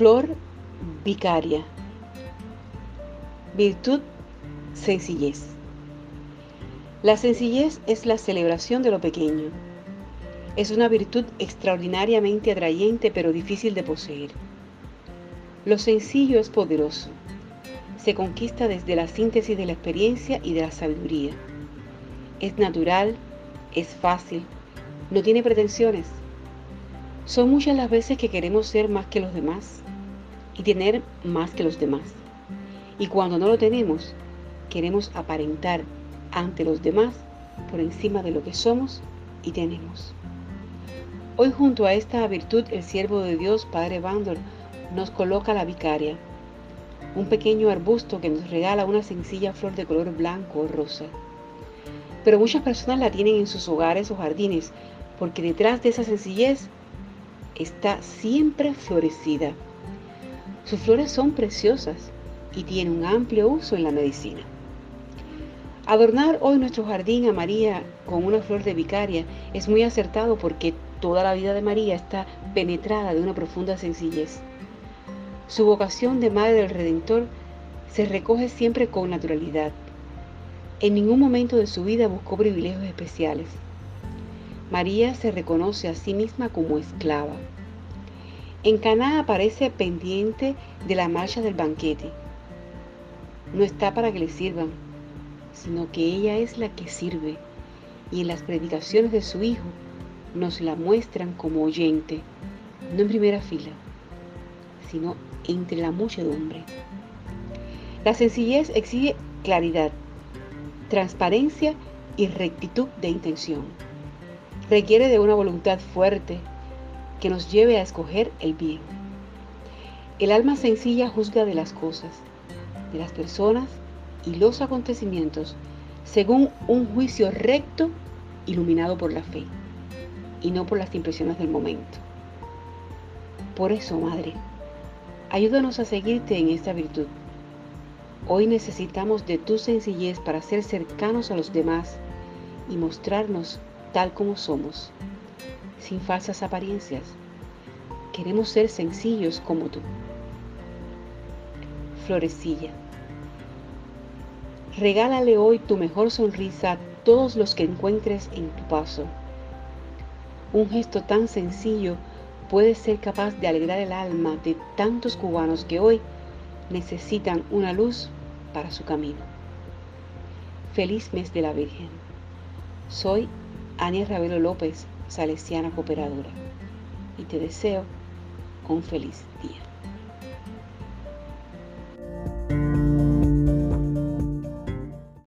Flor vicaria. Virtud, sencillez. La sencillez es la celebración de lo pequeño. Es una virtud extraordinariamente atrayente pero difícil de poseer. Lo sencillo es poderoso. Se conquista desde la síntesis de la experiencia y de la sabiduría. Es natural, es fácil, no tiene pretensiones. Son muchas las veces que queremos ser más que los demás y tener más que los demás. Y cuando no lo tenemos, queremos aparentar ante los demás por encima de lo que somos y tenemos. Hoy junto a esta virtud el siervo de Dios, Padre Bandor, nos coloca la vicaria, un pequeño arbusto que nos regala una sencilla flor de color blanco o rosa. Pero muchas personas la tienen en sus hogares o jardines porque detrás de esa sencillez está siempre florecida. Sus flores son preciosas y tienen un amplio uso en la medicina. Adornar hoy nuestro jardín a María con una flor de vicaria es muy acertado porque toda la vida de María está penetrada de una profunda sencillez. Su vocación de Madre del Redentor se recoge siempre con naturalidad. En ningún momento de su vida buscó privilegios especiales. María se reconoce a sí misma como esclava. En Caná aparece pendiente de la marcha del banquete. No está para que le sirvan, sino que ella es la que sirve, y en las predicaciones de su Hijo nos la muestran como oyente, no en primera fila, sino entre la muchedumbre. La sencillez exige claridad, transparencia y rectitud de intención. Requiere de una voluntad fuerte que nos lleve a escoger el bien. El alma sencilla juzga de las cosas, de las personas y los acontecimientos según un juicio recto iluminado por la fe y no por las impresiones del momento. Por eso, Madre, ayúdanos a seguirte en esta virtud. Hoy necesitamos de tu sencillez para ser cercanos a los demás y mostrarnos tal como somos, sin falsas apariencias. Queremos ser sencillos como tú. Florecilla. Regálale hoy tu mejor sonrisa a todos los que encuentres en tu paso. Un gesto tan sencillo puede ser capaz de alegrar el alma de tantos cubanos que hoy necesitan una luz para su camino. Feliz mes de la Virgen. Soy Ania Ravelo López, salesiana cooperadora, y te deseo un feliz día.